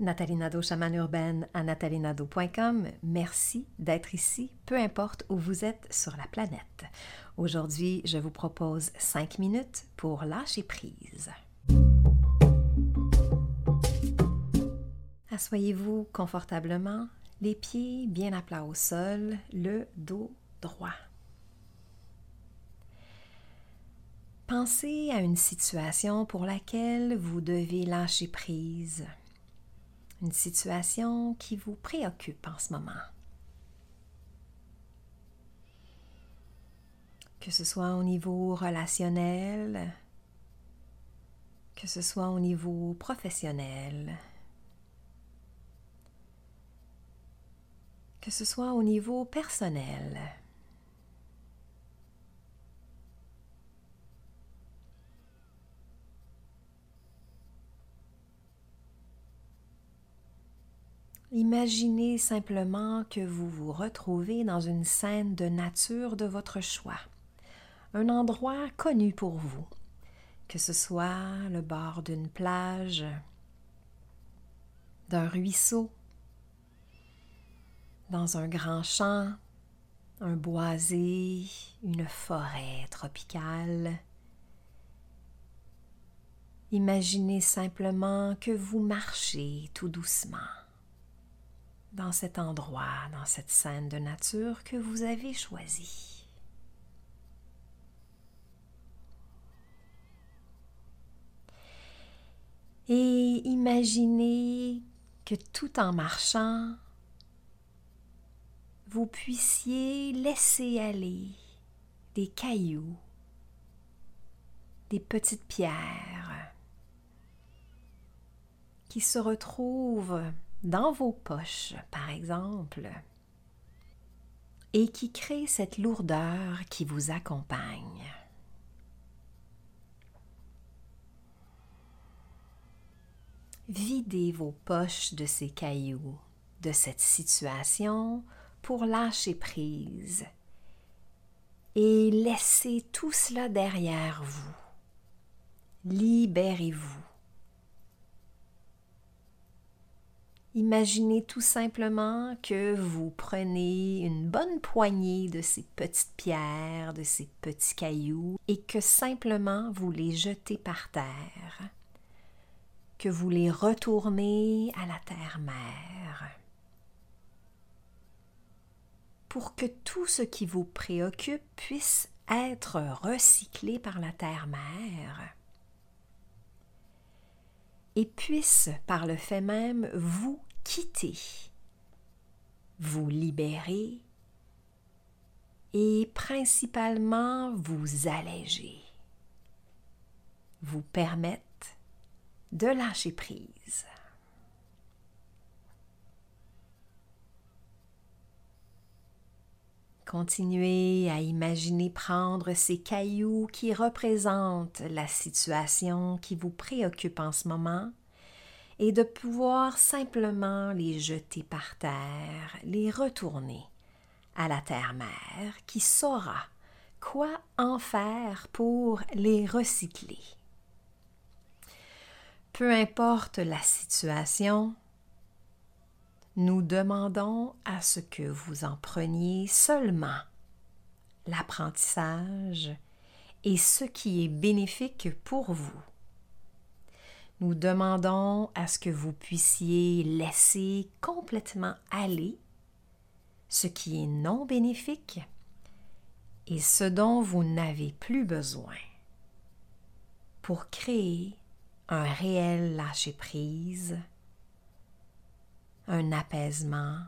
Nathalie Nadeau, chamane urbaine à nathalienado.com. Merci d'être ici, peu importe où vous êtes sur la planète. Aujourd'hui, je vous propose 5 minutes pour lâcher prise. Assoyez-vous confortablement, les pieds bien à plat au sol, le dos droit. Pensez à une situation pour laquelle vous devez lâcher prise une situation qui vous préoccupe en ce moment. Que ce soit au niveau relationnel, que ce soit au niveau professionnel, que ce soit au niveau personnel. Imaginez simplement que vous vous retrouvez dans une scène de nature de votre choix, un endroit connu pour vous, que ce soit le bord d'une plage, d'un ruisseau, dans un grand champ, un boisé, une forêt tropicale. Imaginez simplement que vous marchez tout doucement dans cet endroit, dans cette scène de nature que vous avez choisi. Et imaginez que tout en marchant, vous puissiez laisser aller des cailloux, des petites pierres qui se retrouvent dans vos poches, par exemple, et qui crée cette lourdeur qui vous accompagne. Videz vos poches de ces cailloux, de cette situation pour lâcher prise et laissez tout cela derrière vous. Libérez-vous. Imaginez tout simplement que vous prenez une bonne poignée de ces petites pierres, de ces petits cailloux, et que simplement vous les jetez par terre, que vous les retournez à la terre-mère, pour que tout ce qui vous préoccupe puisse être recyclé par la terre-mère et puisse par le fait même vous vous libérer et principalement vous alléger, vous permettre de lâcher prise. Continuez à imaginer prendre ces cailloux qui représentent la situation qui vous préoccupe en ce moment et de pouvoir simplement les jeter par terre, les retourner à la terre-mère qui saura quoi en faire pour les recycler. Peu importe la situation, nous demandons à ce que vous en preniez seulement l'apprentissage et ce qui est bénéfique pour vous nous demandons à ce que vous puissiez laisser complètement aller ce qui est non bénéfique et ce dont vous n'avez plus besoin pour créer un réel lâcher-prise, un apaisement,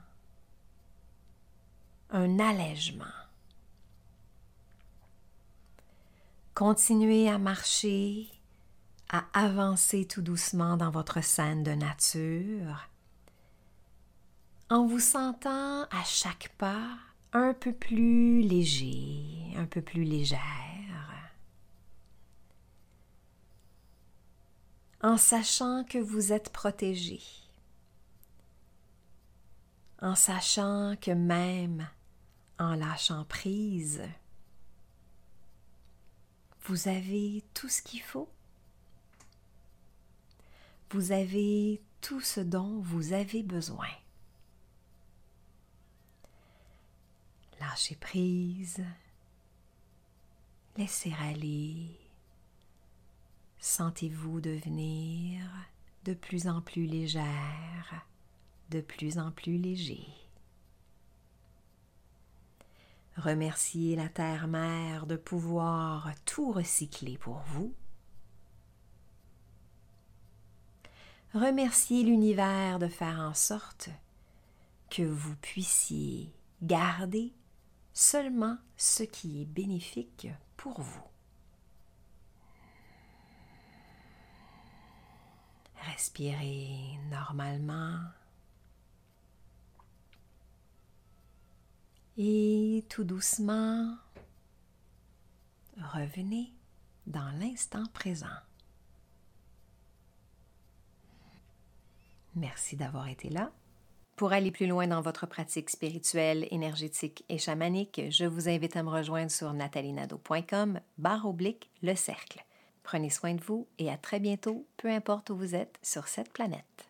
un allègement. Continuez à marcher à avancer tout doucement dans votre scène de nature, en vous sentant à chaque pas un peu plus léger, un peu plus légère, en sachant que vous êtes protégé, en sachant que même en lâchant prise, vous avez tout ce qu'il faut vous avez tout ce dont vous avez besoin. Lâchez prise, laissez aller. Sentez-vous devenir de plus en plus légère, de plus en plus léger. Remerciez la Terre-Mère de pouvoir tout recycler pour vous. Remerciez l'univers de faire en sorte que vous puissiez garder seulement ce qui est bénéfique pour vous. Respirez normalement. Et tout doucement, revenez dans l'instant présent. Merci d'avoir été là. Pour aller plus loin dans votre pratique spirituelle, énergétique et chamanique, je vous invite à me rejoindre sur natalinado.com barre oblique le cercle. Prenez soin de vous et à très bientôt, peu importe où vous êtes sur cette planète.